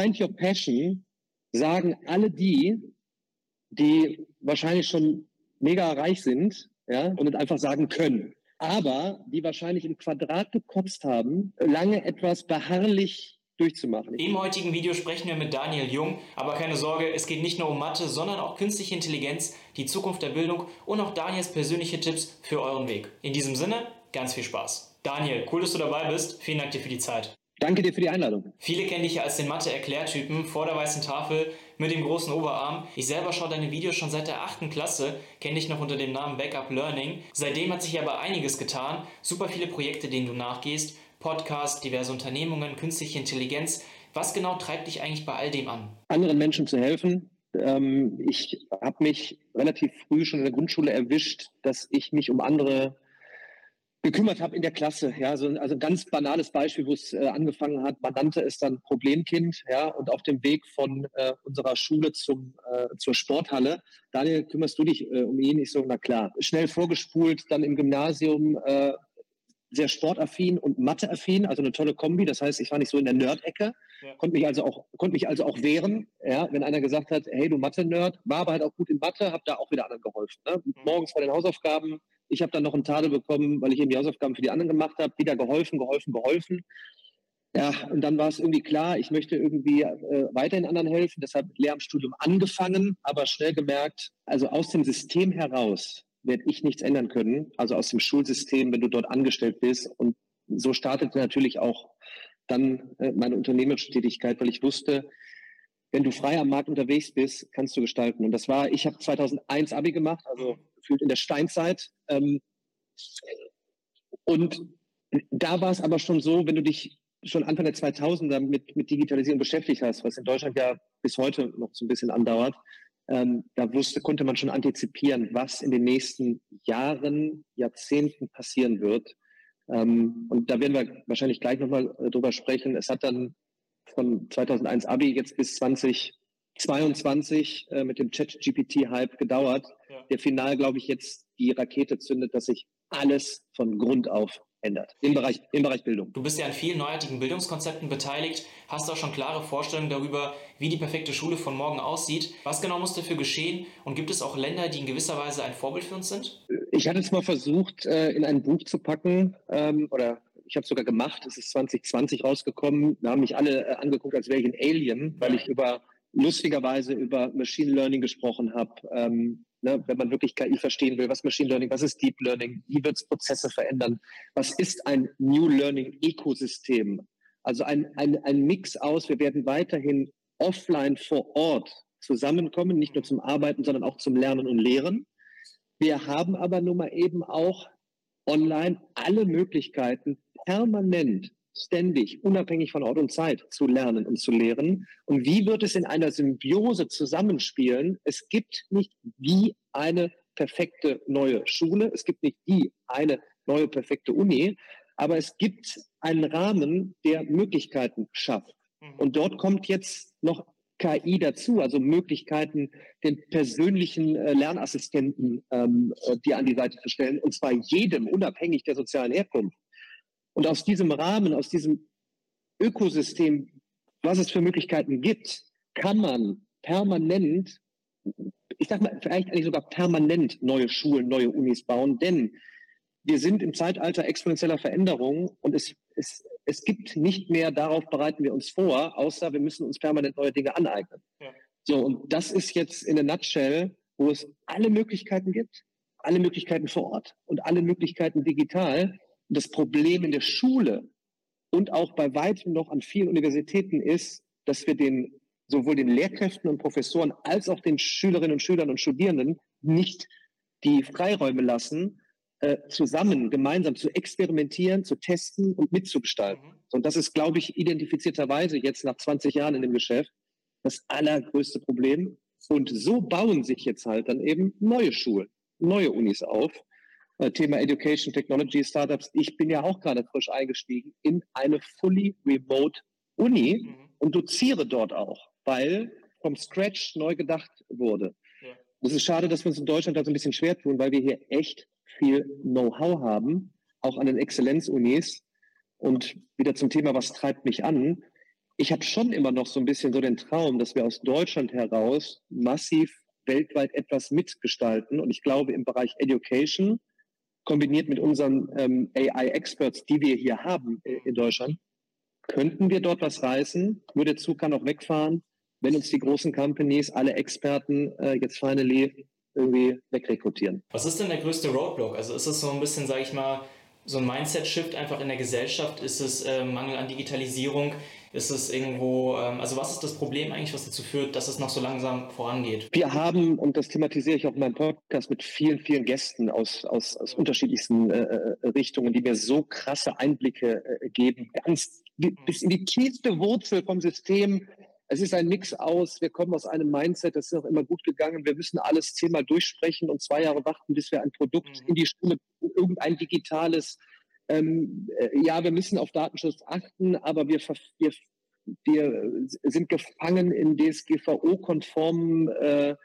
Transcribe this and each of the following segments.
Find Your Passion sagen alle die, die wahrscheinlich schon mega reich sind, ja, und einfach sagen können. Aber die wahrscheinlich im Quadrat gekotzt haben, lange etwas beharrlich durchzumachen. Im heutigen Video sprechen wir mit Daniel Jung, aber keine Sorge, es geht nicht nur um Mathe, sondern auch künstliche Intelligenz, die Zukunft der Bildung und auch Daniels persönliche Tipps für euren Weg. In diesem Sinne, ganz viel Spaß. Daniel, cool, dass du dabei bist. Vielen Dank dir für die Zeit. Danke dir für die Einladung. Viele kennen dich ja als den Mathe-Erklärtypen vor der weißen Tafel mit dem großen Oberarm. Ich selber schaue deine Videos schon seit der achten Klasse, kenne dich noch unter dem Namen Backup Learning. Seitdem hat sich aber einiges getan. Super viele Projekte, denen du nachgehst. Podcast, diverse Unternehmungen, künstliche Intelligenz. Was genau treibt dich eigentlich bei all dem an? Anderen Menschen zu helfen. Ähm, ich habe mich relativ früh schon in der Grundschule erwischt, dass ich mich um andere gekümmert habe in der Klasse. Ja, so, also ein ganz banales Beispiel, wo es äh, angefangen hat. Man nannte es dann Problemkind. Ja, und auf dem Weg von äh, unserer Schule zum äh, zur Sporthalle. Daniel, kümmerst du dich äh, um ihn? Ich so, na klar. Schnell vorgespult, dann im Gymnasium äh, sehr sportaffin und matheaffin, also eine tolle Kombi. Das heißt, ich war nicht so in der Nerd-Ecke, ja. konnte mich also auch konnte mich also auch wehren, ja, wenn einer gesagt hat, hey, du Mathe-Nerd, war aber halt auch gut in Mathe, habe da auch wieder anderen geholfen. Ne? Mhm. Morgens bei den Hausaufgaben ich habe dann noch einen Tadel bekommen, weil ich eben die Hausaufgaben für die anderen gemacht habe. Wieder geholfen, geholfen, geholfen. Ja, und dann war es irgendwie klar, ich möchte irgendwie äh, weiterhin anderen helfen. Deshalb Lehramtsstudium angefangen, aber schnell gemerkt, also aus dem System heraus werde ich nichts ändern können. Also aus dem Schulsystem, wenn du dort angestellt bist. Und so startete natürlich auch dann äh, meine unternehmerische Tätigkeit, weil ich wusste, wenn du frei am Markt unterwegs bist, kannst du gestalten. Und das war, ich habe 2001 Abi gemacht, also gefühlt in der Steinzeit. Ähm, und da war es aber schon so, wenn du dich schon Anfang der 2000er mit, mit Digitalisierung beschäftigt hast, was in Deutschland ja bis heute noch so ein bisschen andauert, ähm, da wusste, konnte man schon antizipieren, was in den nächsten Jahren, Jahrzehnten passieren wird. Ähm, und da werden wir wahrscheinlich gleich nochmal äh, drüber sprechen. Es hat dann von 2001 Abi jetzt bis 2022 äh, mit dem Chat-GPT-Hype gedauert. Der final, glaube ich, jetzt die Rakete zündet, dass sich alles von Grund auf ändert im Bereich, im Bereich Bildung. Du bist ja an vielen neuartigen Bildungskonzepten beteiligt, hast auch schon klare Vorstellungen darüber, wie die perfekte Schule von morgen aussieht. Was genau muss dafür geschehen und gibt es auch Länder, die in gewisser Weise ein Vorbild für uns sind? Ich hatte es mal versucht, äh, in ein Buch zu packen ähm, oder ich habe es sogar gemacht, es ist 2020 rausgekommen. Da haben mich alle äh, angeguckt, als wäre ich ein Alien, weil ich über lustigerweise über Machine Learning gesprochen habe. Ähm, ne, wenn man wirklich KI verstehen will, was Machine Learning, was ist Deep Learning, wie wird es Prozesse verändern, was ist ein New Learning Ökosystem? Also ein, ein, ein Mix aus, wir werden weiterhin offline vor Ort zusammenkommen, nicht nur zum Arbeiten, sondern auch zum Lernen und Lehren. Wir haben aber nun mal eben auch online alle Möglichkeiten, permanent, ständig, unabhängig von Ort und Zeit zu lernen und zu lehren. Und wie wird es in einer Symbiose zusammenspielen? Es gibt nicht die eine perfekte neue Schule, es gibt nicht die eine neue perfekte Uni, aber es gibt einen Rahmen, der Möglichkeiten schafft. Mhm. Und dort kommt jetzt noch KI dazu, also Möglichkeiten, den persönlichen äh, Lernassistenten ähm, äh, dir an die Seite zu stellen, und zwar jedem, unabhängig der sozialen Herkunft. Und aus diesem Rahmen, aus diesem Ökosystem, was es für Möglichkeiten gibt, kann man permanent, ich sag mal, vielleicht eigentlich sogar permanent neue Schulen, neue Unis bauen, denn wir sind im Zeitalter exponentieller Veränderung und es, es, es gibt nicht mehr, darauf bereiten wir uns vor, außer wir müssen uns permanent neue Dinge aneignen. Ja. So, und das ist jetzt in a nutshell, wo es alle Möglichkeiten gibt, alle Möglichkeiten vor Ort und alle Möglichkeiten digital das Problem in der Schule und auch bei weitem noch an vielen Universitäten ist, dass wir den sowohl den Lehrkräften und Professoren als auch den Schülerinnen und Schülern und Studierenden nicht die Freiräume lassen, äh, zusammen, gemeinsam zu experimentieren, zu testen und mitzugestalten. Mhm. Und das ist, glaube ich, identifizierterweise jetzt nach 20 Jahren in dem Geschäft das allergrößte Problem. Und so bauen sich jetzt halt dann eben neue Schulen, neue Unis auf, Thema Education Technology Startups. Ich bin ja auch gerade frisch eingestiegen in eine fully remote Uni mhm. und doziere dort auch, weil vom Scratch neu gedacht wurde. Ja. Es ist schade, dass wir uns in Deutschland da so ein bisschen schwer tun, weil wir hier echt viel Know-how haben, auch an den Exzellenzunis. Und wieder zum Thema, was treibt mich an? ich habe schon immer noch so ein bisschen so den Traum, dass wir aus Deutschland heraus massiv weltweit etwas mitgestalten. Und ich glaube, im Bereich Education, kombiniert mit unseren ähm, AI-Experts, die wir hier haben äh, in Deutschland, könnten wir dort was reißen. Nur der Zug kann auch wegfahren, wenn uns die großen Companies, alle Experten äh, jetzt finally irgendwie wegrekrutieren. Was ist denn der größte Roadblock? Also ist es so ein bisschen, sage ich mal, so ein Mindset-Shift einfach in der Gesellschaft? Ist es äh, Mangel an Digitalisierung? Ist es irgendwo, ähm, also was ist das Problem eigentlich, was dazu führt, dass es noch so langsam vorangeht? Wir haben, und das thematisiere ich auch in meinem Podcast mit vielen, vielen Gästen aus, aus, aus unterschiedlichsten äh, äh Richtungen, die mir so krasse Einblicke äh, geben, ganz bis in die tiefste Wurzel vom System. Es ist ein Mix aus, wir kommen aus einem Mindset, das ist auch immer gut gegangen, wir müssen alles zehnmal durchsprechen und zwei Jahre warten, bis wir ein Produkt mhm. in die Schule, irgendein digitales ähm, äh, ja, wir müssen auf Datenschutz achten, aber wir, wir, wir sind gefangen in DSGVO-konformen äh,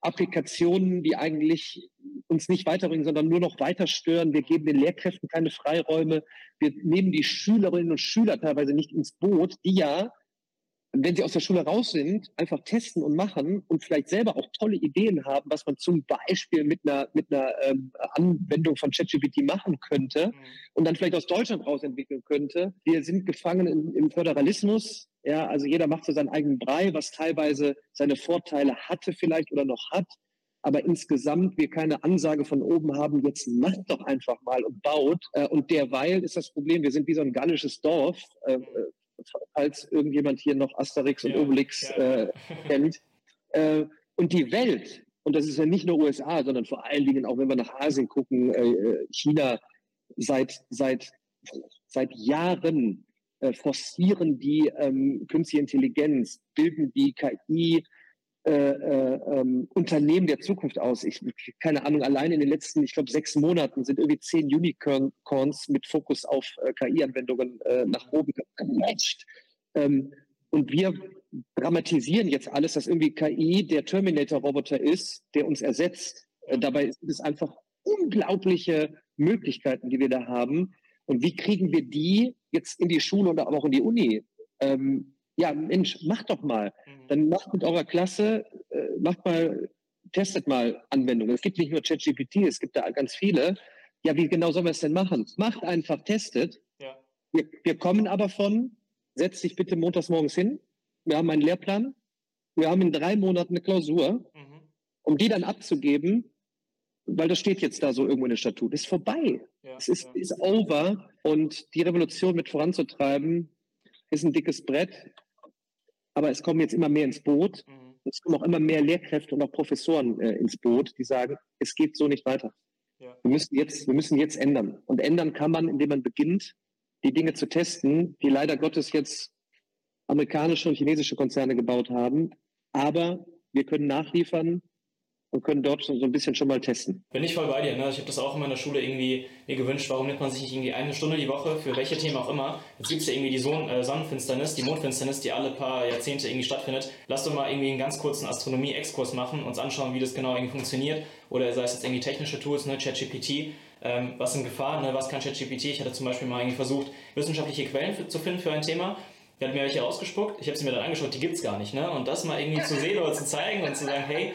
Applikationen, die eigentlich uns nicht weiterbringen, sondern nur noch weiter stören. Wir geben den Lehrkräften keine Freiräume. Wir nehmen die Schülerinnen und Schüler teilweise nicht ins Boot, die ja wenn sie aus der Schule raus sind, einfach testen und machen und vielleicht selber auch tolle Ideen haben, was man zum Beispiel mit einer, mit einer ähm, Anwendung von ChatGPT machen könnte mhm. und dann vielleicht aus Deutschland raus entwickeln könnte. Wir sind gefangen im, im Föderalismus. Ja, also jeder macht so seinen eigenen Brei, was teilweise seine Vorteile hatte vielleicht oder noch hat. Aber insgesamt wir keine Ansage von oben haben, jetzt macht doch einfach mal und baut. Äh, und derweil ist das Problem, wir sind wie so ein gallisches Dorf, äh, mhm falls irgendjemand hier noch Asterix und ja, Obelix ja. Äh, kennt. Äh, und die Welt, und das ist ja nicht nur USA, sondern vor allen Dingen auch, wenn wir nach Asien gucken, äh, äh China, seit, seit, seit Jahren äh, forcieren die ähm, künstliche Intelligenz, bilden die KI, äh, äh, ähm, Unternehmen der Zukunft aus. Ich keine Ahnung, allein in den letzten, ich glaube, sechs Monaten sind irgendwie zehn Unicorns mit Fokus auf äh, KI-Anwendungen äh, nach oben gematcht. Ähm, und wir dramatisieren jetzt alles, dass irgendwie KI der Terminator-Roboter ist, der uns ersetzt. Äh, dabei sind es einfach unglaubliche Möglichkeiten, die wir da haben. Und wie kriegen wir die jetzt in die Schule oder auch in die Uni? Ähm, ja, Mensch, macht doch mal. Mhm. Dann macht mit eurer Klasse, äh, macht mal, testet mal Anwendungen. Es gibt nicht nur ChatGPT, es gibt da ganz viele. Ja, wie genau sollen wir es denn machen? Macht einfach, testet. Ja. Wir, wir kommen aber von, setzt dich bitte montags morgens hin. Wir haben einen Lehrplan. Wir haben in drei Monaten eine Klausur. Mhm. Um die dann abzugeben, weil das steht jetzt da so irgendwo in der Statut, ist vorbei. Ja, es ist, ja. ist over. Und die Revolution mit voranzutreiben, ist ein dickes Brett aber es kommen jetzt immer mehr ins Boot. Mhm. Es kommen auch immer mehr Lehrkräfte und auch Professoren äh, ins Boot, die sagen, es geht so nicht weiter. Ja. Wir, müssen jetzt, wir müssen jetzt ändern. Und ändern kann man, indem man beginnt, die Dinge zu testen, die leider Gottes jetzt amerikanische und chinesische Konzerne gebaut haben. Aber wir können nachliefern, und können dort so ein bisschen schon mal testen. Bin ich voll bei dir. Ne? Ich habe das auch in meiner Schule irgendwie mir gewünscht, warum nimmt man sich nicht irgendwie eine Stunde die Woche für welche Themen auch immer. Jetzt gibt es ja irgendwie die Son äh, Sonnenfinsternis, die Mondfinsternis, die alle paar Jahrzehnte irgendwie stattfindet. Lass doch mal irgendwie einen ganz kurzen Astronomie-Exkurs machen, uns anschauen, wie das genau irgendwie funktioniert. Oder sei es jetzt irgendwie technische Tools, ne, ChatGPT. Ähm, was sind Gefahren, ne? was kann ChatGPT? Ich hatte zum Beispiel mal irgendwie versucht, wissenschaftliche Quellen für, zu finden für ein Thema. Der hat mir welche ausgespuckt, ich habe sie mir dann angeschaut, die gibt es gar nicht. Ne? Und das mal irgendwie zu sehen oder zu zeigen und zu sagen, hey,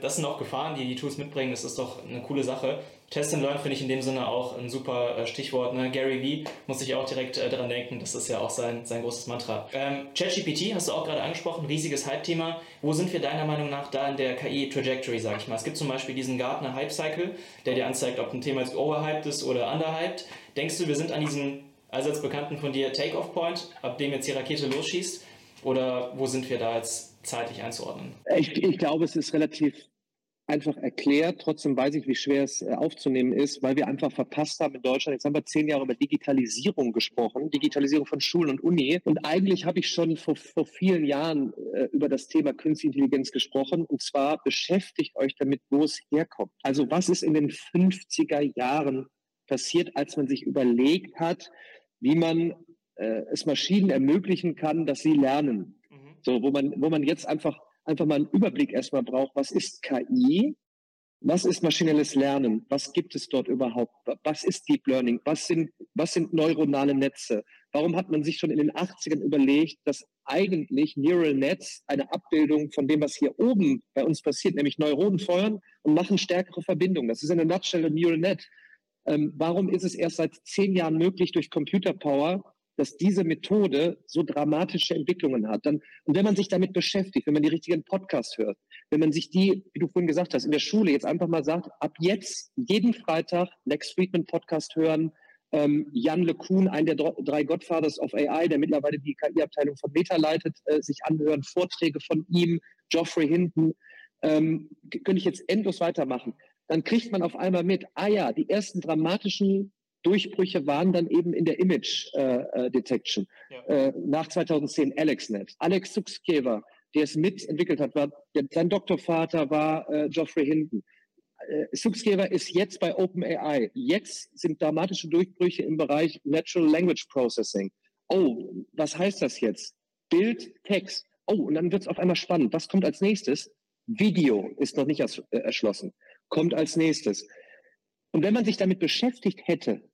das sind auch Gefahren, die die Tools mitbringen. Das ist doch eine coole Sache. Test and Learn finde ich in dem Sinne auch ein super äh, Stichwort. Ne? Gary Vee muss ich auch direkt äh, daran denken. Das ist ja auch sein, sein großes Mantra. Ähm, ChatGPT hast du auch gerade angesprochen, riesiges Hype-Thema. Wo sind wir deiner Meinung nach da in der KI-Trajectory, sag ich mal? Es gibt zum Beispiel diesen Gartner Hype-Cycle, der dir anzeigt, ob ein Thema jetzt overhyped ist oder underhyped. Denkst du, wir sind an diesem allseits bekannten von dir Take-Off-Point, ab dem jetzt die Rakete losschießt? Oder wo sind wir da jetzt zeitlich einzuordnen? Ich, ich glaube, es ist relativ einfach erklärt. Trotzdem weiß ich, wie schwer es äh, aufzunehmen ist, weil wir einfach verpasst haben in Deutschland. Jetzt haben wir zehn Jahre über Digitalisierung gesprochen, Digitalisierung von Schulen und Uni. Und eigentlich habe ich schon vor, vor vielen Jahren äh, über das Thema Künstliche Intelligenz gesprochen. Und zwar beschäftigt euch damit, wo es herkommt. Also was ist in den 50er Jahren passiert, als man sich überlegt hat, wie man äh, es Maschinen ermöglichen kann, dass sie lernen. So, wo man, wo man jetzt einfach, einfach mal einen Überblick erstmal braucht, was ist KI? was ist maschinelles Lernen? Was gibt es dort überhaupt? Was ist Deep Learning? Was sind, was sind neuronale Netze? Warum hat man sich schon in den 80ern überlegt, dass eigentlich Neural Nets eine Abbildung von dem, was hier oben bei uns passiert, nämlich Neuronen feuern und machen stärkere Verbindungen? Das ist eine Nutshell ein Neural Net. Ähm, warum ist es erst seit zehn Jahren möglich, durch Computer Power dass diese Methode so dramatische Entwicklungen hat. Dann, und wenn man sich damit beschäftigt, wenn man die richtigen Podcasts hört, wenn man sich die, wie du vorhin gesagt hast, in der Schule jetzt einfach mal sagt, ab jetzt jeden Freitag Lex Friedman Podcast hören, ähm, Jan LeCun, ein der drei Godfathers of AI, der mittlerweile die KI-Abteilung von Meta leitet, äh, sich anhören, Vorträge von ihm, Geoffrey Hinton, ähm, könnte ich jetzt endlos weitermachen. Dann kriegt man auf einmal mit, ah ja, die ersten dramatischen Durchbrüche waren dann eben in der Image äh, äh Detection. Ja. Äh, nach 2010 AlexNet. Alex Suxkever, der es mitentwickelt hat, war, der, sein Doktorvater war äh, Geoffrey Hinton. Äh, Suxkever ist jetzt bei OpenAI. Jetzt sind dramatische Durchbrüche im Bereich Natural Language Processing. Oh, was heißt das jetzt? Bild, Text. Oh, und dann wird es auf einmal spannend. Was kommt als nächstes? Video ist noch nicht äh, erschlossen. Kommt als nächstes. Und wenn man sich damit beschäftigt hätte,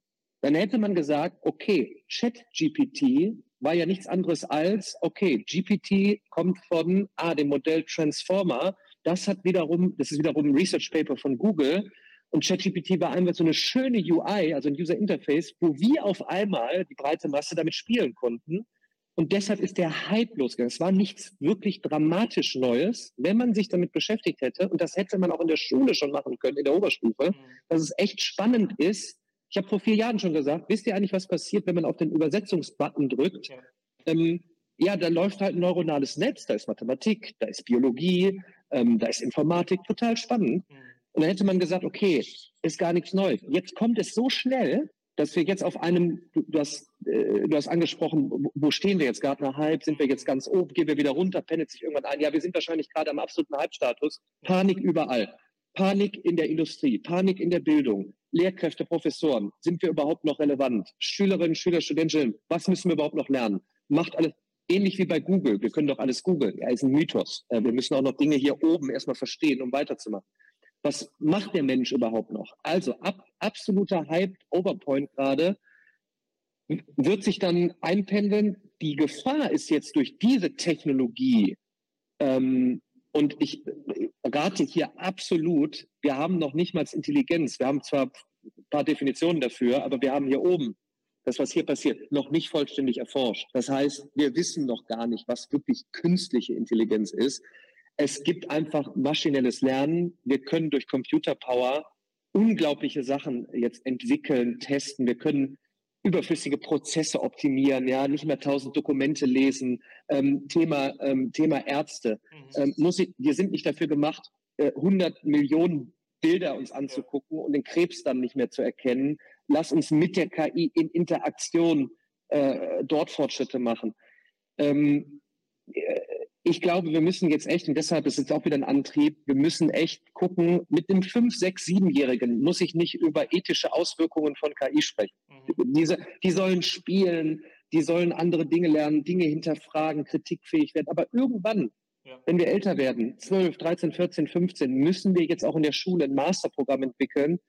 dann hätte man gesagt, okay, ChatGPT war ja nichts anderes als, okay, GPT kommt von ah, dem Modell Transformer. Das hat wiederum, das ist wiederum ein Research Paper von Google. Und ChatGPT war einfach so eine schöne UI, also ein User Interface, wo wir auf einmal die breite Masse damit spielen konnten. Und deshalb ist der Hype losgegangen. Es war nichts wirklich dramatisch Neues, wenn man sich damit beschäftigt hätte. Und das hätte man auch in der Schule schon machen können, in der Oberstufe, mhm. dass es echt spannend ist, ich habe vor vier Jahren schon gesagt, wisst ihr eigentlich, was passiert, wenn man auf den Übersetzungsbutton drückt? Ja. Ähm, ja, da läuft halt ein neuronales Netz, da ist Mathematik, da ist Biologie, ähm, da ist Informatik, total spannend. Mhm. Und dann hätte man gesagt, okay, ist gar nichts Neues. Jetzt kommt es so schnell, dass wir jetzt auf einem, du, du hast, äh, du hast angesprochen, wo, stehen wir jetzt? Gartner Hype, sind wir jetzt ganz oben, gehen wir wieder runter, pendelt sich irgendwann ein. Ja, wir sind wahrscheinlich gerade am absoluten Hype-Status. Panik überall. Panik in der Industrie, Panik in der Bildung, Lehrkräfte, Professoren, sind wir überhaupt noch relevant? Schülerinnen, Schüler, Studentinnen, was müssen wir überhaupt noch lernen? Macht alles ähnlich wie bei Google. Wir können doch alles googeln. Ja, ist ein Mythos. Wir müssen auch noch Dinge hier oben erstmal verstehen, um weiterzumachen. Was macht der Mensch überhaupt noch? Also ab, absoluter Hype, Overpoint gerade, wird sich dann einpendeln. Die Gefahr ist jetzt durch diese Technologie, ähm, und ich rate hier absolut, wir haben noch nicht mal Intelligenz. Wir haben zwar ein paar Definitionen dafür, aber wir haben hier oben das, was hier passiert, noch nicht vollständig erforscht. Das heißt, wir wissen noch gar nicht, was wirklich künstliche Intelligenz ist. Es gibt einfach maschinelles Lernen. Wir können durch Computerpower unglaubliche Sachen jetzt entwickeln, testen. Wir können überflüssige Prozesse optimieren, ja, nicht mehr tausend Dokumente lesen. Ähm, Thema, ähm, Thema Ärzte. Mhm. Ähm, muss ich, wir sind nicht dafür gemacht, äh, 100 Millionen Bilder uns anzugucken und den Krebs dann nicht mehr zu erkennen. Lass uns mit der KI in Interaktion äh, dort Fortschritte machen. Ähm, äh, ich glaube, wir müssen jetzt echt, und deshalb ist es auch wieder ein Antrieb, wir müssen echt gucken, mit dem 5-, 6-, 7-Jährigen muss ich nicht über ethische Auswirkungen von KI sprechen. Mhm. Diese, die sollen spielen, die sollen andere Dinge lernen, Dinge hinterfragen, kritikfähig werden. Aber irgendwann, ja. wenn wir älter werden, 12, 13, 14, 15, müssen wir jetzt auch in der Schule ein Masterprogramm entwickeln,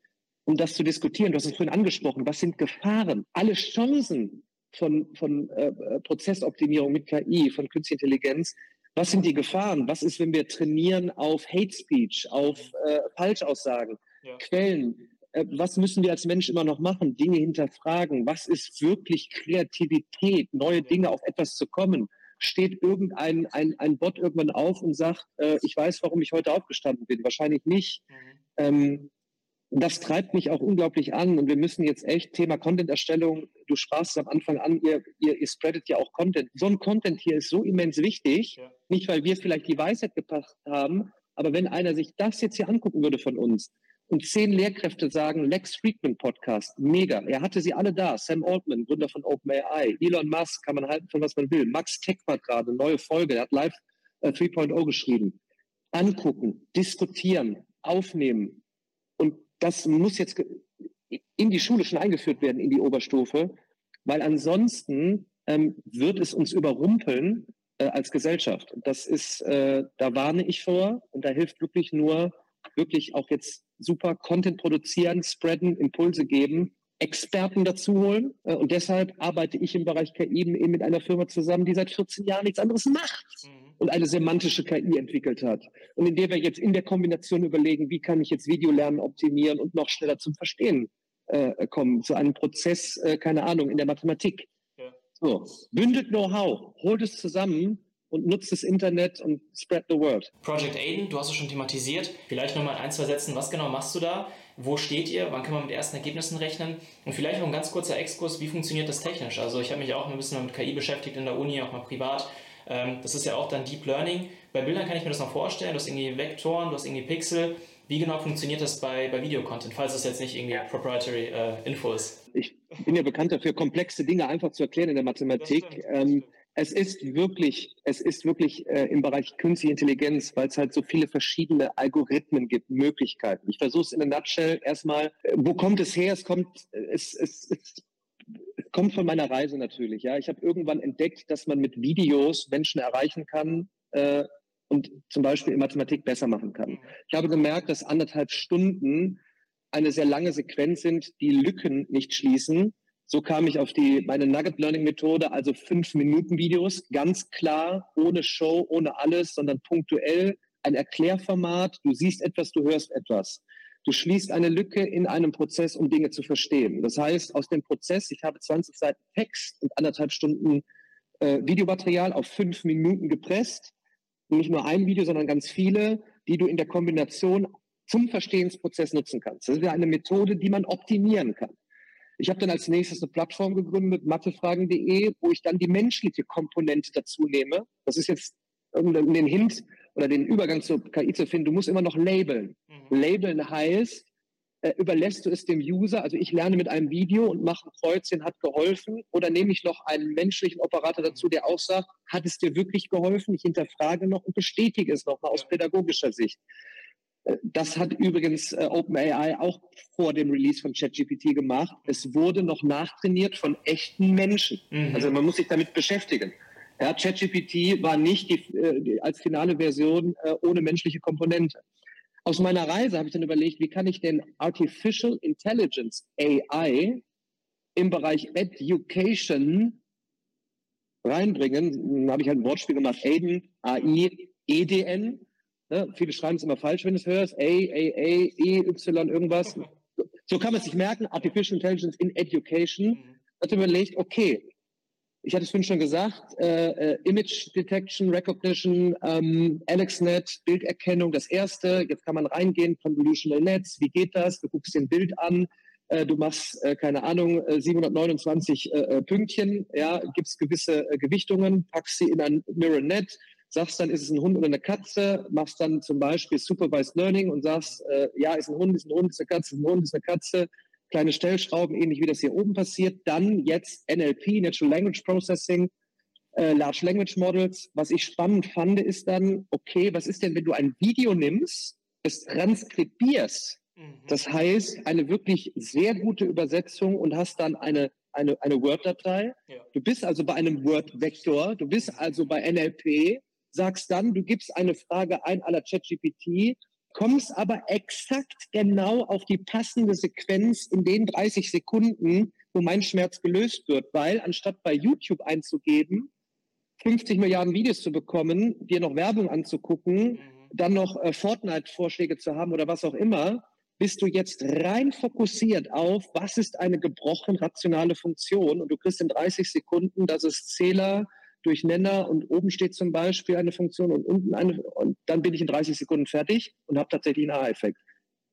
um das zu diskutieren. Du hast es vorhin angesprochen. Was sind Gefahren? Alle Chancen von, von äh, Prozessoptimierung mit KI, von Künstlicher Intelligenz was sind die Gefahren? Was ist, wenn wir trainieren auf Hate Speech, auf äh, Falschaussagen, ja. Quellen? Äh, was müssen wir als Mensch immer noch machen? Dinge hinterfragen. Was ist wirklich Kreativität, neue Dinge auf etwas zu kommen? Steht irgendein ein, ein Bot irgendwann auf und sagt, äh, ich weiß, warum ich heute aufgestanden bin? Wahrscheinlich nicht. Mhm. Ähm, das treibt mich auch unglaublich an und wir müssen jetzt echt Thema Content-Erstellung, du sprachst es am Anfang an, ihr, ihr, ihr spreadet ja auch Content. So ein Content hier ist so immens wichtig, ja. nicht weil wir vielleicht die Weisheit gebracht haben, aber wenn einer sich das jetzt hier angucken würde von uns und zehn Lehrkräfte sagen, Lex Friedman Podcast, mega, er hatte sie alle da, Sam Altman, Gründer von OpenAI, Elon Musk, kann man halten von was man will, Max Techbart gerade, neue Folge, er hat live äh, 3.0 geschrieben, angucken, diskutieren, aufnehmen, das muss jetzt in die Schule schon eingeführt werden, in die Oberstufe, weil ansonsten ähm, wird es uns überrumpeln äh, als Gesellschaft. Das ist, äh, da warne ich vor und da hilft wirklich nur, wirklich auch jetzt super Content produzieren, spreaden, Impulse geben, Experten dazu holen. Äh, und deshalb arbeite ich im Bereich KI eben mit einer Firma zusammen, die seit 14 Jahren nichts anderes macht mhm. und eine semantische KI entwickelt hat. Und in der wir jetzt in der Kombination überlegen, wie kann ich jetzt Videolernen optimieren und noch schneller zum Verstehen äh, kommen, zu einem Prozess, äh, keine Ahnung, in der Mathematik. Ja. So, bündelt Know-how, holt es zusammen und nutzt das Internet und spread the word. Project Aiden, du hast es schon thematisiert. Vielleicht nochmal ein, zwei Sätzen. Was genau machst du da? Wo steht ihr? Wann kann man mit ersten Ergebnissen rechnen? Und vielleicht noch ein ganz kurzer Exkurs. Wie funktioniert das technisch? Also ich habe mich auch ein bisschen mit KI beschäftigt in der Uni, auch mal privat. Ähm, das ist ja auch dann Deep Learning. Bei Bildern kann ich mir das noch vorstellen. Du hast irgendwie Vektoren, du hast irgendwie Pixel. Wie genau funktioniert das bei, bei Videocontent, falls es jetzt nicht irgendwie proprietary äh, Info ist? Ich bin ja bekannt dafür, komplexe Dinge einfach zu erklären in der Mathematik. Ähm, es ist wirklich, es ist wirklich äh, im Bereich künstliche Intelligenz, weil es halt so viele verschiedene Algorithmen gibt, Möglichkeiten. Ich versuche es in a nutshell erstmal. Äh, wo kommt es her? Es kommt, es, es, es kommt von meiner Reise natürlich. Ja, ich habe irgendwann entdeckt, dass man mit Videos Menschen erreichen kann, äh, und zum Beispiel in Mathematik besser machen kann. Ich habe gemerkt, dass anderthalb Stunden eine sehr lange Sequenz sind, die Lücken nicht schließen. So kam ich auf die, meine Nugget Learning Methode, also fünf Minuten Videos, ganz klar, ohne Show, ohne alles, sondern punktuell, ein Erklärformat. Du siehst etwas, du hörst etwas. Du schließt eine Lücke in einem Prozess, um Dinge zu verstehen. Das heißt, aus dem Prozess, ich habe 20 Seiten Text und anderthalb Stunden äh, Videomaterial auf fünf Minuten gepresst nicht nur ein Video, sondern ganz viele, die du in der Kombination zum Verstehensprozess nutzen kannst. Das ist ja eine Methode, die man optimieren kann. Ich habe dann als nächstes eine Plattform gegründet, mathefragen.de, wo ich dann die menschliche Komponente dazu nehme. Das ist jetzt um den Hint oder den Übergang zur KI zu finden. Du musst immer noch labeln. Mhm. Labeln heißt, äh, überlässt du es dem User, also ich lerne mit einem Video und mache ein Kreuzchen, hat geholfen, oder nehme ich noch einen menschlichen Operator dazu, der auch sagt, hat es dir wirklich geholfen? Ich hinterfrage noch und bestätige es nochmal aus pädagogischer Sicht. Das hat übrigens äh, OpenAI auch vor dem Release von ChatGPT gemacht. Es wurde noch nachtrainiert von echten Menschen. Mhm. Also man muss sich damit beschäftigen. Ja, ChatGPT war nicht die, äh, die, als finale Version äh, ohne menschliche Komponente. Aus meiner Reise habe ich dann überlegt, wie kann ich denn Artificial Intelligence AI im Bereich Education reinbringen. Dann habe ich halt ein Wortspiel gemacht, Aiden, AI, EDN. Ne? Viele schreiben es immer falsch, wenn du es hörst. A, A, A, E, Y, irgendwas. So kann man sich merken, Artificial Intelligence in Education. Mhm. Hat überlegt, okay, ich hatte es vorhin schon gesagt, äh, äh, Image Detection, Recognition, ähm, AlexNet, Bilderkennung, das erste. Jetzt kann man reingehen, Convolutional Nets, wie geht das? Du guckst dir ein Bild an, äh, du machst, äh, keine Ahnung, 729 äh, äh, Pünktchen, ja, gibst gewisse Gewichtungen, packst sie in ein Mirror Net, sagst dann, ist es ein Hund oder eine Katze, machst dann zum Beispiel Supervised Learning und sagst, ja, ist ein Hund, ist ein Hund, ist eine Katze, ist ein Hund, ist eine Katze, kleine Stellschrauben, ähnlich wie das hier oben passiert. Dann jetzt NLP, Natural Language Processing, äh, Large Language Models. Was ich spannend fand, ist dann, okay, was ist denn, wenn du ein Video nimmst, es transkribierst, mhm. das heißt, eine wirklich sehr gute Übersetzung und hast dann eine, eine, eine Word-Datei. Ja. Du bist also bei einem Word-Vektor, du bist also bei NLP, sagst dann, du gibst eine Frage ein aller ChatGPT kommst aber exakt genau auf die passende Sequenz in den 30 Sekunden, wo mein Schmerz gelöst wird, weil anstatt bei YouTube einzugeben, 50 Milliarden Videos zu bekommen, dir noch Werbung anzugucken, mhm. dann noch äh, Fortnite-Vorschläge zu haben oder was auch immer, bist du jetzt rein fokussiert auf, was ist eine gebrochen rationale Funktion und du kriegst in 30 Sekunden, dass es Zähler, durch Nenner und oben steht zum Beispiel eine Funktion und unten eine und dann bin ich in 30 Sekunden fertig und habe tatsächlich einen A-Effekt.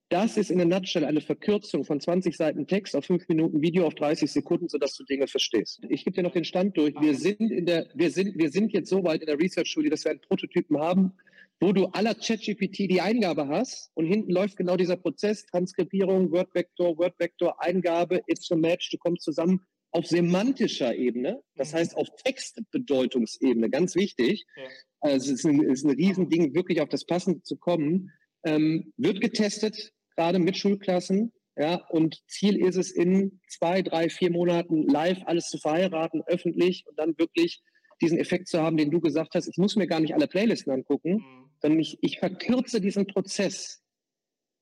Das ist in der Nutshell eine Verkürzung von 20 Seiten Text auf 5 Minuten Video auf 30 Sekunden, sodass du Dinge verstehst. Ich gebe dir noch den Stand durch. Wir sind in der, wir sind, wir sind jetzt so weit in der Research-Studie, dass wir einen Prototypen haben, wo du aller ChatGPT die Eingabe hast und hinten läuft genau dieser Prozess, Transkribierung, Word-Vektor, Word-Vektor, Eingabe, it's a match, du kommst zusammen auf semantischer Ebene, das mhm. heißt auf Textbedeutungsebene, ganz wichtig. Ja. Also es ist ein, ist ein Riesending, wirklich auf das Passende zu kommen. Ähm, wird getestet, gerade mit Schulklassen. Ja, und Ziel ist es, in zwei, drei, vier Monaten live alles zu verheiraten, öffentlich und dann wirklich diesen Effekt zu haben, den du gesagt hast. Ich muss mir gar nicht alle Playlisten angucken, mhm. sondern ich, ich verkürze diesen Prozess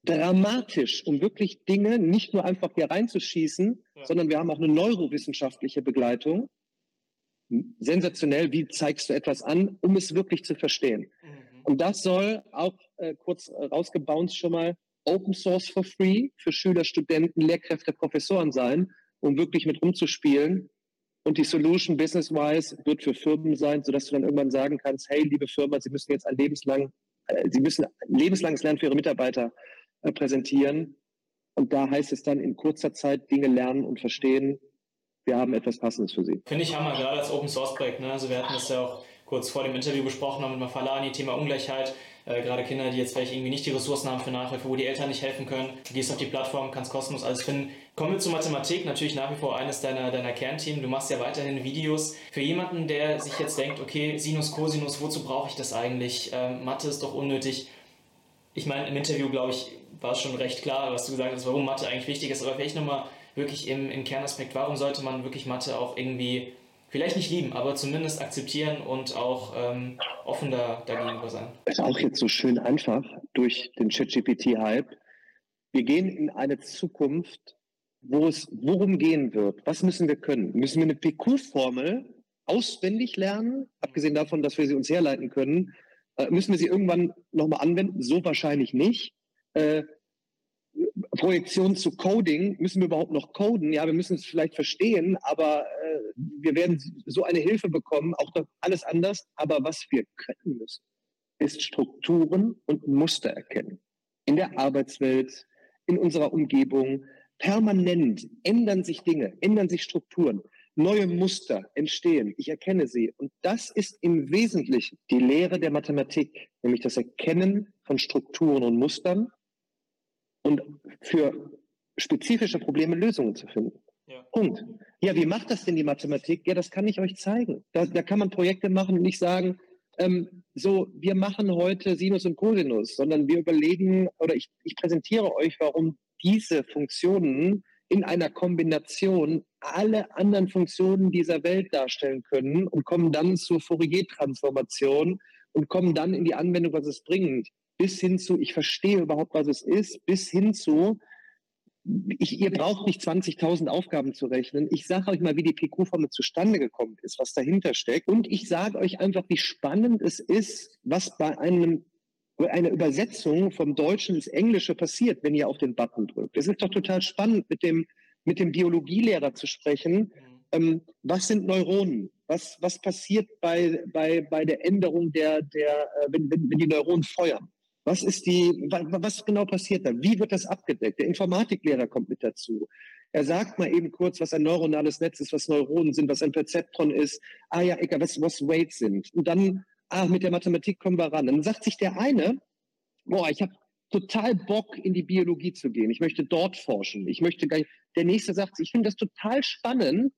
dramatisch, um wirklich Dinge nicht nur einfach hier reinzuschießen, ja. sondern wir haben auch eine neurowissenschaftliche Begleitung. Sensationell, wie zeigst du etwas an, um es wirklich zu verstehen. Mhm. Und das soll auch äh, kurz äh, rausgebounced schon mal Open Source for Free für Schüler, Studenten, Lehrkräfte, Professoren sein, um wirklich mit rumzuspielen. Und die Solution business-wise wird für Firmen sein, sodass du dann irgendwann sagen kannst, hey, liebe Firma, Sie müssen jetzt ein lebenslang, äh, Sie müssen lebenslanges Lernen für Ihre Mitarbeiter äh, präsentieren. Und da heißt es dann in kurzer Zeit Dinge lernen und verstehen. Wir haben etwas Passendes für Sie. Finde ich Hammer, gerade als Open Source Projekt. Ne? Also wir hatten das ja auch kurz vor dem Interview besprochen haben mit Mafalani, Thema Ungleichheit. Äh, gerade Kinder, die jetzt vielleicht irgendwie nicht die Ressourcen haben für Nachhilfe, wo die Eltern nicht helfen können. Du gehst auf die Plattform, kannst kostenlos alles finden. Kommen wir zur Mathematik, natürlich nach wie vor eines deiner, deiner Kernthemen. Du machst ja weiterhin Videos. Für jemanden, der sich jetzt denkt, okay, Sinus, Cosinus, wozu brauche ich das eigentlich? Ähm, Mathe ist doch unnötig. Ich meine, im Interview, glaube ich, war es schon recht klar, was du gesagt hast, warum Mathe eigentlich wichtig ist. Aber vielleicht nochmal wirklich im, im Kernaspekt, warum sollte man wirklich Mathe auch irgendwie vielleicht nicht lieben, aber zumindest akzeptieren und auch ähm, offen da, dagegenüber sein. Ist auch jetzt so schön einfach durch den ChatGPT-Hype. Wir gehen in eine Zukunft, wo es worum gehen wird. Was müssen wir können? Müssen wir eine PQ-Formel auswendig lernen, abgesehen davon, dass wir sie uns herleiten können? Äh, müssen wir sie irgendwann nochmal anwenden? So wahrscheinlich nicht. Äh, Projektion zu Coding, müssen wir überhaupt noch coden? Ja, wir müssen es vielleicht verstehen, aber äh, wir werden so eine Hilfe bekommen, auch alles anders. Aber was wir können müssen, ist Strukturen und Muster erkennen. In der Arbeitswelt, in unserer Umgebung. Permanent ändern sich Dinge, ändern sich Strukturen. Neue Muster entstehen. Ich erkenne sie. Und das ist im Wesentlichen die Lehre der Mathematik, nämlich das Erkennen von Strukturen und Mustern und für spezifische Probleme Lösungen zu finden. Ja. Punkt. Ja, wie macht das denn die Mathematik? Ja, das kann ich euch zeigen. Da, da kann man Projekte machen und nicht sagen, ähm, so, wir machen heute Sinus und Cosinus, sondern wir überlegen oder ich, ich präsentiere euch, warum diese Funktionen in einer Kombination alle anderen Funktionen dieser Welt darstellen können und kommen dann zur Fourier-Transformation und kommen dann in die Anwendung, was es bringt bis hin zu, ich verstehe überhaupt, was es ist, bis hin zu, ich, ihr braucht nicht 20.000 Aufgaben zu rechnen. Ich sage euch mal, wie die PQ-Formel zustande gekommen ist, was dahinter steckt. Und ich sage euch einfach, wie spannend es ist, was bei einem einer Übersetzung vom Deutschen ins Englische passiert, wenn ihr auf den Button drückt. Es ist doch total spannend, mit dem, mit dem Biologielehrer zu sprechen. Ähm, was sind Neuronen? Was, was passiert bei, bei, bei der Änderung der, der äh, wenn, wenn, wenn die Neuronen feuern? Was ist die, was genau passiert da? Wie wird das abgedeckt? Der Informatiklehrer kommt mit dazu. Er sagt mal eben kurz, was ein neuronales Netz ist, was Neuronen sind, was ein Perzeptron ist. Ah ja, egal, was, was Weights sind. Und dann, ah, mit der Mathematik kommen wir ran. Dann sagt sich der eine, boah, ich habe total Bock, in die Biologie zu gehen. Ich möchte dort forschen. Ich möchte gar nicht. Der nächste sagt, ich finde das total spannend,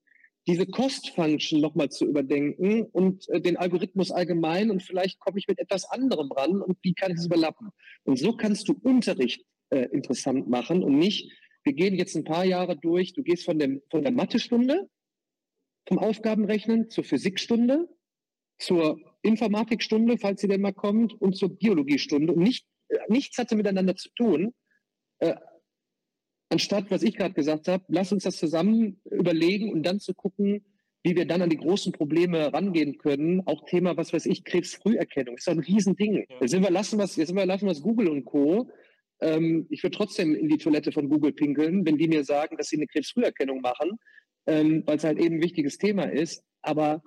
diese Cost-Function nochmal zu überdenken und äh, den Algorithmus allgemein und vielleicht komme ich mit etwas anderem ran und wie kann ich es überlappen? Und so kannst du Unterricht äh, interessant machen und nicht, wir gehen jetzt ein paar Jahre durch, du gehst von, dem, von der Mathestunde, vom Aufgabenrechnen zur Physikstunde, zur Informatikstunde, falls sie denn mal kommt, und zur Biologiestunde. Und nicht, äh, nichts hatte miteinander zu tun. Äh, anstatt, was ich gerade gesagt habe, lass uns das zusammen überlegen und dann zu gucken, wie wir dann an die großen Probleme rangehen können. Auch Thema, was weiß ich, Krebsfrüherkennung. ist doch ein Riesending. Ja. Jetzt sind wir, lassen was, jetzt sind wir, lassen was Google und Co. Ähm, ich würde trotzdem in die Toilette von Google pinkeln, wenn die mir sagen, dass sie eine Krebsfrüherkennung machen, ähm, weil es halt eben ein wichtiges Thema ist. Aber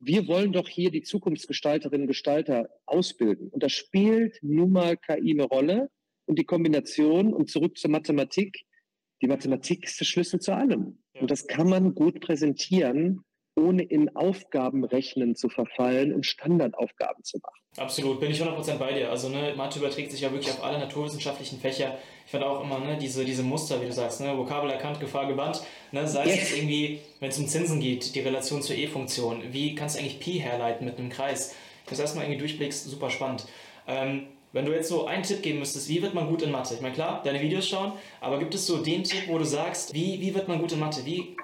wir wollen doch hier die Zukunftsgestalterinnen und Gestalter ausbilden. Und da spielt nun mal KI eine Rolle und die Kombination und zurück zur Mathematik. Die Mathematik ist der Schlüssel zu allem. Ja. Und das kann man gut präsentieren, ohne in Aufgabenrechnen zu verfallen und Standardaufgaben zu machen. Absolut, bin ich 100% bei dir. Also ne, Mathe überträgt sich ja wirklich auf alle naturwissenschaftlichen Fächer. Ich fand auch immer ne, diese, diese Muster, wie du sagst, ne, Vokabel erkannt, Gefahr gewandt. Ne, sei yes. es irgendwie, wenn es um Zinsen geht, die Relation zur E-Funktion. Wie kannst du eigentlich Pi herleiten mit einem Kreis? Das erstmal irgendwie durchblickst, super spannend. Ähm, wenn du jetzt so einen Tipp geben müsstest, wie wird man gut in Mathe? Ich meine, klar, deine Videos schauen, aber gibt es so den Tipp, wo du sagst, wie, wie wird man gut in Mathe? Wie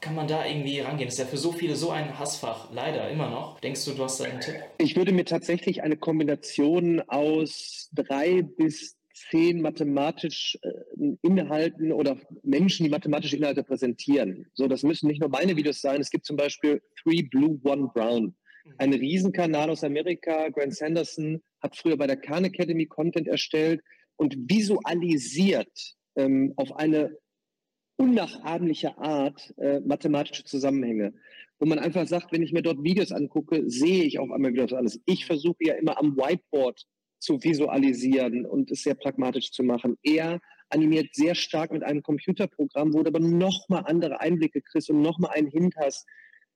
kann man da irgendwie rangehen? Das ist ja für so viele so ein Hassfach, leider immer noch. Denkst du, du hast da einen Tipp? Ich würde mir tatsächlich eine Kombination aus drei bis zehn mathematisch äh, Inhalten oder Menschen, die mathematische Inhalte präsentieren. So, das müssen nicht nur meine Videos sein. Es gibt zum Beispiel Three Blue, One Brown. Mhm. Ein Riesenkanal aus Amerika. Grant Sanderson hat früher bei der Khan Academy Content erstellt und visualisiert ähm, auf eine unnachahmliche Art äh, mathematische Zusammenhänge, wo man einfach sagt, wenn ich mir dort Videos angucke, sehe ich auf einmal wieder was anderes. Ich versuche ja immer am Whiteboard zu visualisieren und es sehr pragmatisch zu machen. Er animiert sehr stark mit einem Computerprogramm, wo du aber nochmal andere Einblicke kriegst und nochmal einen Hint hast.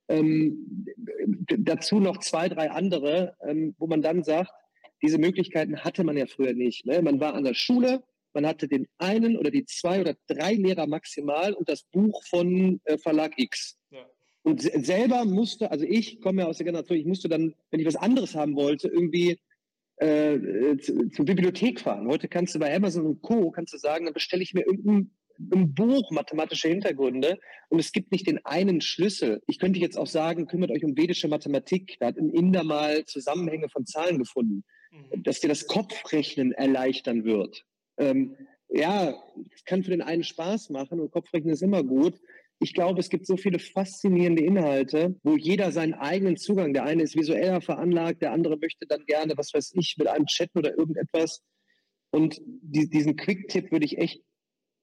Ähm, dazu noch zwei, drei andere, ähm, wo man dann sagt, diese Möglichkeiten hatte man ja früher nicht. Ne? Man war an der Schule, man hatte den einen oder die zwei oder drei Lehrer maximal und das Buch von äh, Verlag X. Ja. Und selber musste, also ich komme ja aus der Generation, ich musste dann, wenn ich was anderes haben wollte, irgendwie äh, zu, zur Bibliothek fahren. Heute kannst du bei Amazon und Co. kannst du sagen, dann bestelle ich mir irgendein ein Buch mathematische Hintergründe und es gibt nicht den einen Schlüssel. Ich könnte jetzt auch sagen, kümmert euch um vedische Mathematik. Da hat ein Inder mal Zusammenhänge von Zahlen gefunden, mhm. dass dir das Kopfrechnen erleichtern wird. Ähm, ja, es kann für den einen Spaß machen und Kopfrechnen ist immer gut ich glaube, es gibt so viele faszinierende Inhalte, wo jeder seinen eigenen Zugang, der eine ist visueller veranlagt, der andere möchte dann gerne, was weiß ich, mit einem chatten oder irgendetwas. Und die, diesen Quick-Tipp würde ich echt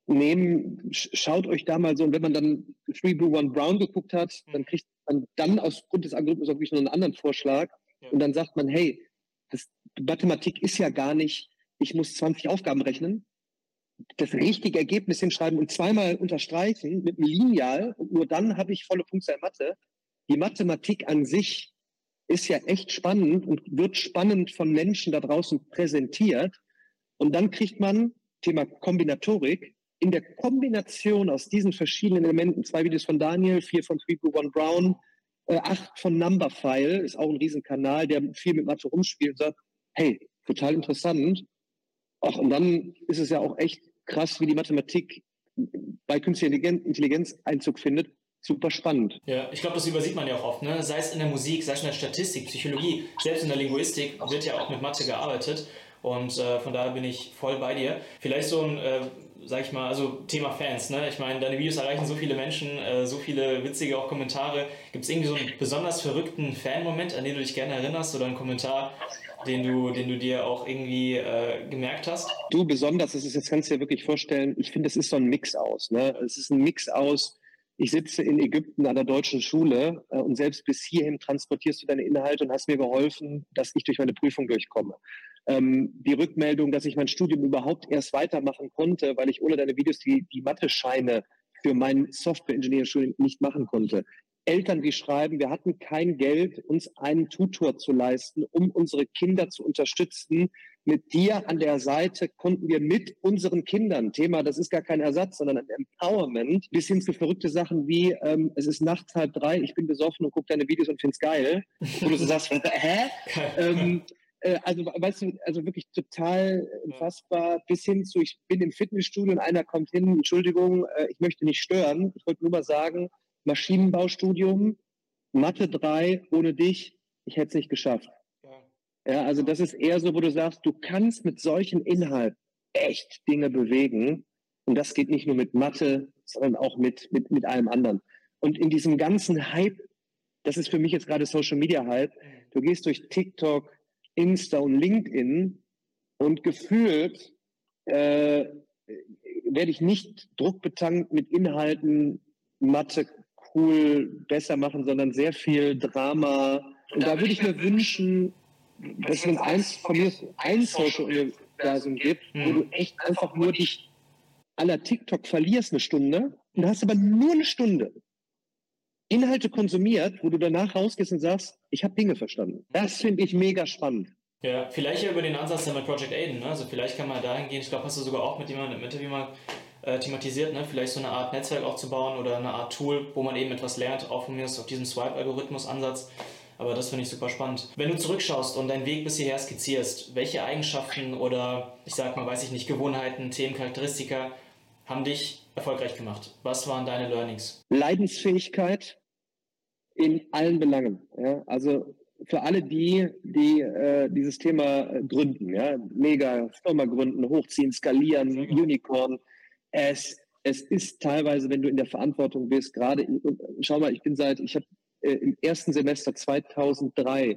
nehmen. Schaut euch da mal so, und wenn man dann Three Blue One Brown geguckt hat, dann mhm. kriegt man dann aufgrund des Algorithmus auch wirklich noch einen anderen Vorschlag. Ja. Und dann sagt man, hey, das, Mathematik ist ja gar nicht, ich muss 20 Aufgaben rechnen, das richtige Ergebnis hinschreiben und zweimal unterstreichen mit einem Lineal und nur dann habe ich volle Punkte in Mathe. Die Mathematik an sich ist ja echt spannend und wird spannend von Menschen da draußen präsentiert. Und dann kriegt man, Thema Kombinatorik, in der Kombination aus diesen verschiedenen Elementen, zwei Videos von Daniel, vier von Three One Brown, äh, acht von Numberphile, ist auch ein Riesenkanal, der viel mit Mathe rumspielt und sagt, hey, total interessant. Ach, und dann ist es ja auch echt krass, wie die Mathematik bei künstlicher Intelligenz Einzug findet. Super spannend. Ja, ich glaube, das übersieht man ja auch oft. Ne? Sei es in der Musik, sei es in der Statistik, Psychologie, selbst in der Linguistik wird ja auch mit Mathe gearbeitet. Und äh, von daher bin ich voll bei dir. Vielleicht so ein, äh, sag ich mal, also Thema Fans. Ne? Ich meine, deine Videos erreichen so viele Menschen, äh, so viele witzige auch Kommentare. Gibt es irgendwie so einen besonders verrückten Fan-Moment, an den du dich gerne erinnerst oder einen Kommentar, den du, den du dir auch irgendwie äh, gemerkt hast? Du besonders, das ist, jetzt kannst du dir wirklich vorstellen, ich finde, es ist so ein Mix aus. Ne? Es ist ein Mix aus, ich sitze in Ägypten an der deutschen Schule äh, und selbst bis hierhin transportierst du deine Inhalte und hast mir geholfen, dass ich durch meine Prüfung durchkomme. Ähm, die Rückmeldung, dass ich mein Studium überhaupt erst weitermachen konnte, weil ich ohne deine Videos die, die Mathe-Scheine für mein Software-Engineering-Studium nicht machen konnte. Eltern, die schreiben, wir hatten kein Geld, uns einen Tutor zu leisten, um unsere Kinder zu unterstützen. Mit dir an der Seite konnten wir mit unseren Kindern, Thema, das ist gar kein Ersatz, sondern ein Empowerment, bis hin zu verrückte Sachen wie, ähm, es ist nachts halb drei, ich bin besoffen und gucke deine Videos und find's geil. Wo du so sagst, hä? ähm, äh, also, weißt du, also wirklich total unfassbar, bis hin zu, ich bin im Fitnessstudio und einer kommt hin, Entschuldigung, äh, ich möchte nicht stören. Ich wollte nur mal sagen, Maschinenbaustudium, Mathe 3, ohne dich, ich hätte es nicht geschafft. Ja. also das ist eher so, wo du sagst, du kannst mit solchen Inhalten echt Dinge bewegen. Und das geht nicht nur mit Mathe, sondern auch mit, mit, mit allem anderen. Und in diesem ganzen Hype, das ist für mich jetzt gerade Social Media Hype, mhm. du gehst durch TikTok, Insta und LinkedIn und gefühlt äh, werde ich nicht druckbetankt mit Inhalten Mathe, cool besser machen, sondern sehr viel Drama. Und da würde ich mir wünschen, dass es eins von mir ein Social-Universum gibt, wo du echt einfach nur dich aller TikTok verlierst eine Stunde und du hast aber nur eine Stunde Inhalte konsumiert, wo du danach rausgehst und sagst, ich habe Dinge verstanden. Das finde ich mega spannend. Ja, vielleicht ja über den Ansatz mit Project Aiden. Ne? Also vielleicht kann man dahin gehen. Ich glaube, hast du sogar auch mit jemandem im Interview mal äh, thematisiert, ne? vielleicht so eine Art Netzwerk aufzubauen oder eine Art Tool, wo man eben etwas lernt, auch von mir ist auf diesem Swipe-Algorithmus-Ansatz. Aber das finde ich super spannend. Wenn du zurückschaust und deinen Weg bis hierher skizzierst, welche Eigenschaften oder ich sag mal, weiß ich nicht, Gewohnheiten, Themen, Charakteristika haben dich erfolgreich gemacht? Was waren deine Learnings? Leidensfähigkeit in allen Belangen. Ja? Also für alle die, die äh, dieses Thema äh, gründen, ja, mega Firma gründen, hochziehen, skalieren, Unicorn, es, es ist teilweise, wenn du in der Verantwortung bist, gerade, schau mal, ich bin seit, ich habe äh, im ersten Semester 2003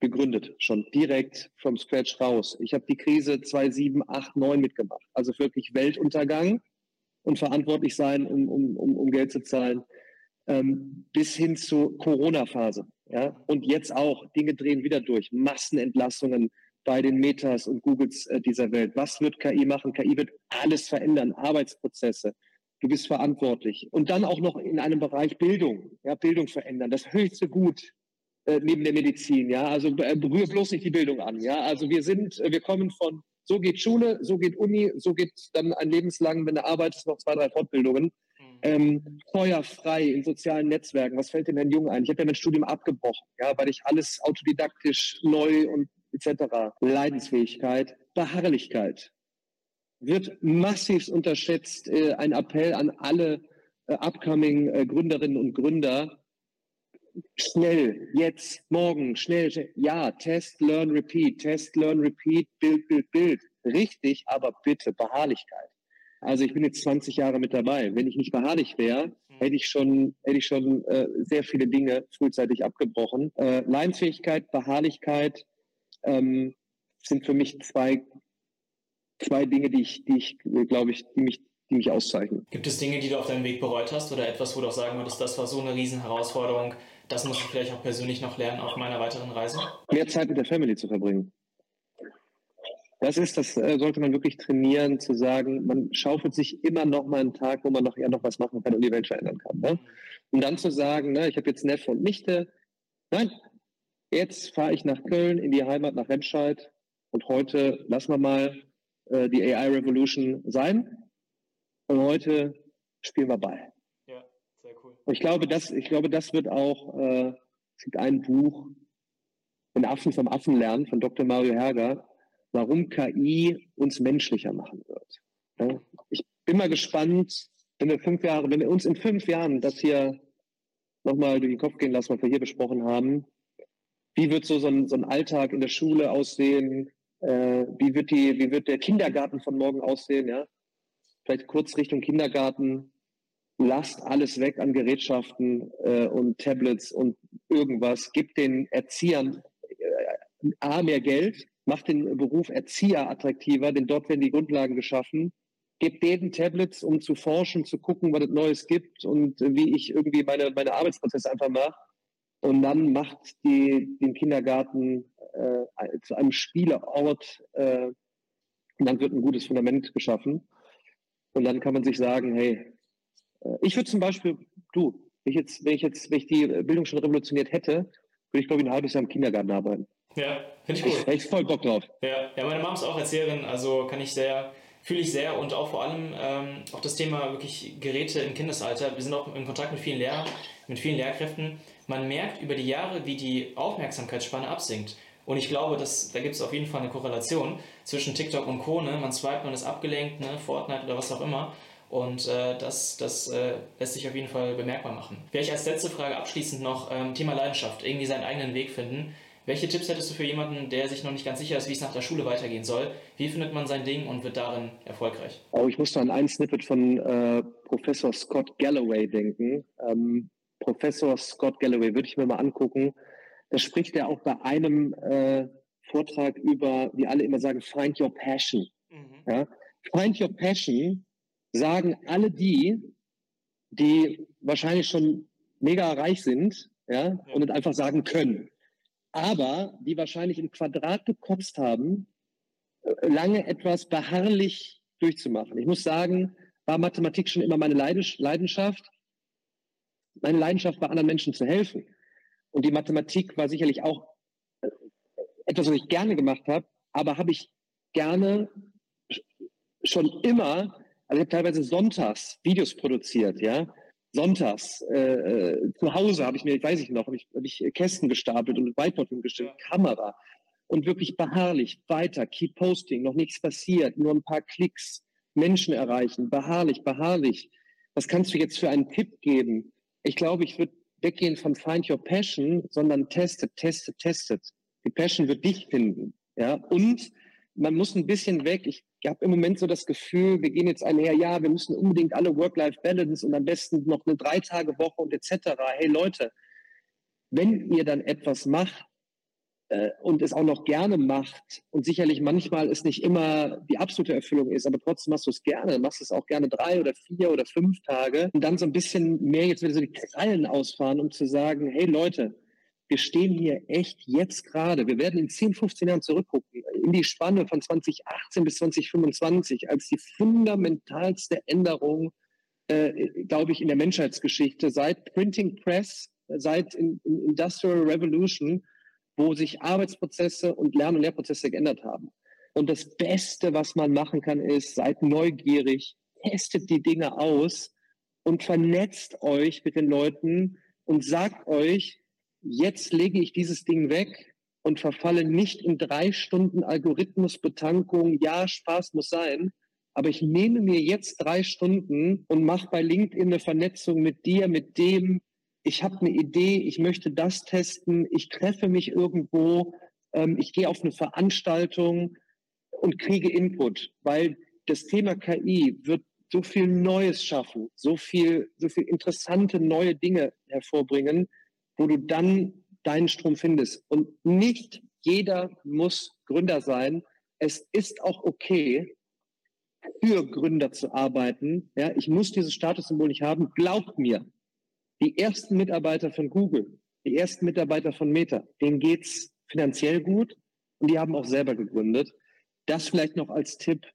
gegründet, schon direkt vom Scratch raus. Ich habe die Krise 2007, 8, 9 mitgemacht. Also wirklich Weltuntergang und verantwortlich sein, um, um, um, um Geld zu zahlen, ähm, bis hin zur Corona-Phase. Ja? Und jetzt auch, Dinge drehen wieder durch. Massenentlassungen bei den Metas und Googles äh, dieser Welt. Was wird KI machen? KI wird alles verändern, Arbeitsprozesse. Du bist verantwortlich. Und dann auch noch in einem Bereich Bildung, ja, Bildung verändern. Das höchste Gut äh, neben der Medizin, ja. Also äh, berühr bloß nicht die Bildung an, ja. Also wir sind, äh, wir kommen von so geht Schule, so geht Uni, so geht dann ein lebenslang, wenn du arbeitest, noch zwei, drei Fortbildungen. Mhm. Ähm, feuerfrei in sozialen Netzwerken. Was fällt denn Herrn Jung ein? Ich habe ja mein Studium abgebrochen, ja, weil ich alles autodidaktisch neu und etc. Leidensfähigkeit, Beharrlichkeit wird massiv unterschätzt. Äh, ein Appell an alle äh, upcoming äh, Gründerinnen und Gründer schnell, jetzt, morgen, schnell, schnell. Ja, Test, Learn, Repeat, Test, Learn, Repeat, Bild, Bild, Bild. Richtig, aber bitte Beharrlichkeit. Also ich bin jetzt 20 Jahre mit dabei. Wenn ich nicht beharrlich wäre, mhm. hätte ich schon, hätte ich schon äh, sehr viele Dinge frühzeitig abgebrochen. Äh, Leidensfähigkeit, Beharrlichkeit ähm, sind für mich zwei, zwei Dinge, die ich, die ich, glaube ich, die mich die mich auszeichnen. Gibt es Dinge, die du auf deinem Weg bereut hast oder etwas, wo du auch sagen würdest, das war so eine Riesenherausforderung, das muss ich vielleicht auch persönlich noch lernen auf meiner weiteren Reise? Mehr Zeit mit der Family zu verbringen. Das ist, das äh, sollte man wirklich trainieren, zu sagen, man schaufelt sich immer noch mal einen Tag, wo man noch eher noch was machen kann und die Welt verändern kann. Ne? Und dann zu sagen, ne, ich habe jetzt Neffe und Nichte, nein, jetzt fahre ich nach Köln in die Heimat nach Remscheid und heute lassen wir mal äh, die AI Revolution sein und heute spielen wir Ball. Und ich glaube, das, ich glaube, das wird auch, äh, es gibt ein Buch, Wenn Affen vom Affen lernen, von Dr. Mario Herger, warum KI uns menschlicher machen wird. Ja? Ich bin mal gespannt, wenn wir fünf Jahre, wenn wir uns in fünf Jahren das hier nochmal durch den Kopf gehen lassen, was wir hier besprochen haben, wie wird so, so, ein, so ein Alltag in der Schule aussehen? Äh, wie, wird die, wie wird der Kindergarten von morgen aussehen? Ja? vielleicht kurz Richtung Kindergarten, lasst alles weg an Gerätschaften äh, und Tablets und irgendwas, gibt den Erziehern äh, A, mehr Geld, macht den Beruf Erzieher attraktiver, denn dort werden die Grundlagen geschaffen. Gebt denen Tablets, um zu forschen, zu gucken, was es Neues gibt und wie ich irgendwie meine, meine Arbeitsprozesse einfach mache. Und dann macht die, den Kindergarten äh, zu einem Spieleort äh, und dann wird ein gutes Fundament geschaffen. Und dann kann man sich sagen, hey, ich würde zum Beispiel, du, wenn ich jetzt, wenn ich jetzt, wenn ich die Bildung schon revolutioniert hätte, würde ich, glaube ich, ein halbes Jahr im Kindergarten arbeiten. Ja, finde ich gut. Hätte ich voll Bock drauf. Ja, ja meine Mom ist auch Erzieherin, also kann ich sehr, fühle ich sehr und auch vor allem ähm, auch das Thema wirklich Geräte im Kindesalter. Wir sind auch in Kontakt mit vielen Lehrern, mit vielen Lehrkräften. Man merkt über die Jahre, wie die Aufmerksamkeitsspanne absinkt. Und ich glaube, dass, da gibt es auf jeden Fall eine Korrelation zwischen TikTok und Co. Ne? Man swipet, man ist abgelenkt, ne? Fortnite oder was auch immer. Und äh, das, das äh, lässt sich auf jeden Fall bemerkbar machen. Vielleicht als letzte Frage abschließend noch ähm, Thema Leidenschaft, irgendwie seinen eigenen Weg finden. Welche Tipps hättest du für jemanden, der sich noch nicht ganz sicher ist, wie es nach der Schule weitergehen soll? Wie findet man sein Ding und wird darin erfolgreich? Oh, ich musste an ein Snippet von äh, Professor Scott Galloway denken. Ähm, Professor Scott Galloway würde ich mir mal angucken da spricht er auch bei einem äh, Vortrag über, wie alle immer sagen, find your passion. Mhm. Ja? Find your passion sagen alle die, die wahrscheinlich schon mega reich sind ja, ja. und einfach sagen können. Aber die wahrscheinlich im Quadrat gekotzt haben, äh, lange etwas beharrlich durchzumachen. Ich muss sagen, war Mathematik schon immer meine Leidenschaft. Meine Leidenschaft war, anderen Menschen zu helfen. Und die Mathematik war sicherlich auch äh, etwas, was ich gerne gemacht habe, aber habe ich gerne schon immer, also ich habe teilweise sonntags Videos produziert, ja. Sonntags äh, äh zu Hause habe ich mir, weiß ich noch, habe ich, hab ich Kästen gestapelt und Whiteboard hingestellt, Kamera und wirklich beharrlich weiter, keep posting, noch nichts passiert, nur ein paar Klicks, Menschen erreichen, beharrlich, beharrlich. Was kannst du jetzt für einen Tipp geben? Ich glaube, ich würde weggehen von Find Your Passion, sondern testet, testet, testet. Die Passion wird dich finden. Ja, und man muss ein bisschen weg. Ich habe im Moment so das Gefühl, wir gehen jetzt einher, ja, wir müssen unbedingt alle Work-Life-Balance und am besten noch eine Drei-Tage-Woche und etc. Hey Leute, wenn ihr dann etwas macht äh, und es auch noch gerne macht und sicherlich manchmal es nicht immer die absolute Erfüllung ist, aber trotzdem machst du es gerne, machst es auch gerne drei oder vier oder fünf Tage und dann so ein bisschen mehr jetzt wieder so die Krallen ausfahren, um zu sagen, hey Leute, wir stehen hier echt jetzt gerade, wir werden in 10, 15 Jahren zurückgucken, in die Spanne von 2018 bis 2025 als die fundamentalste Änderung, äh, glaube ich, in der Menschheitsgeschichte seit Printing Press, seit in, in Industrial Revolution, wo sich Arbeitsprozesse und Lern- und Lehrprozesse geändert haben. Und das Beste, was man machen kann, ist, seid neugierig, testet die Dinge aus und vernetzt euch mit den Leuten und sagt euch, jetzt lege ich dieses Ding weg und verfalle nicht in drei Stunden Algorithmusbetankung. Ja, Spaß muss sein. Aber ich nehme mir jetzt drei Stunden und mache bei LinkedIn eine Vernetzung mit dir, mit dem. Ich habe eine Idee, ich möchte das testen, ich treffe mich irgendwo, ähm, ich gehe auf eine Veranstaltung und kriege Input, weil das Thema KI wird so viel Neues schaffen, so viel, so viel interessante neue Dinge hervorbringen, wo du dann deinen Strom findest. Und nicht jeder muss Gründer sein. Es ist auch okay, für Gründer zu arbeiten. Ja, ich muss dieses Statussymbol nicht haben. Glaubt mir, die ersten Mitarbeiter von Google, die ersten Mitarbeiter von Meta, denen geht's finanziell gut und die haben auch selber gegründet. Das vielleicht noch als Tipp,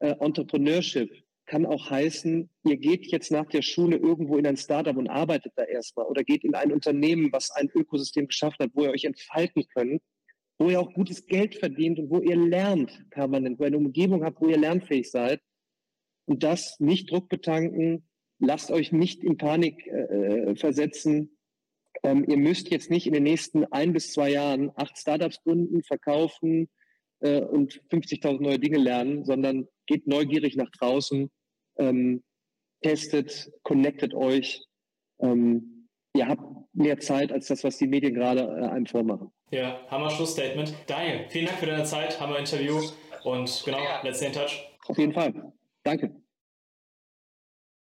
äh, Entrepreneurship kann auch heißen, ihr geht jetzt nach der Schule irgendwo in ein Startup und arbeitet da erstmal oder geht in ein Unternehmen, was ein Ökosystem geschaffen hat, wo ihr euch entfalten könnt, wo ihr auch gutes Geld verdient und wo ihr lernt permanent, wo ihr eine Umgebung habt, wo ihr lernfähig seid. Und das nicht Druck betanken, lasst euch nicht in Panik äh, versetzen. Ähm, ihr müsst jetzt nicht in den nächsten ein bis zwei Jahren acht Startups gründen, verkaufen äh, und 50.000 neue Dinge lernen, sondern geht neugierig nach draußen ähm, testet, connectet euch. Ähm, ihr habt mehr Zeit als das, was die Medien gerade äh, einem vormachen. Ja, Hammer Schlussstatement. Daniel, vielen Dank für deine Zeit, Hammer Interview und genau, let's stay in touch. Auf jeden Fall. Danke.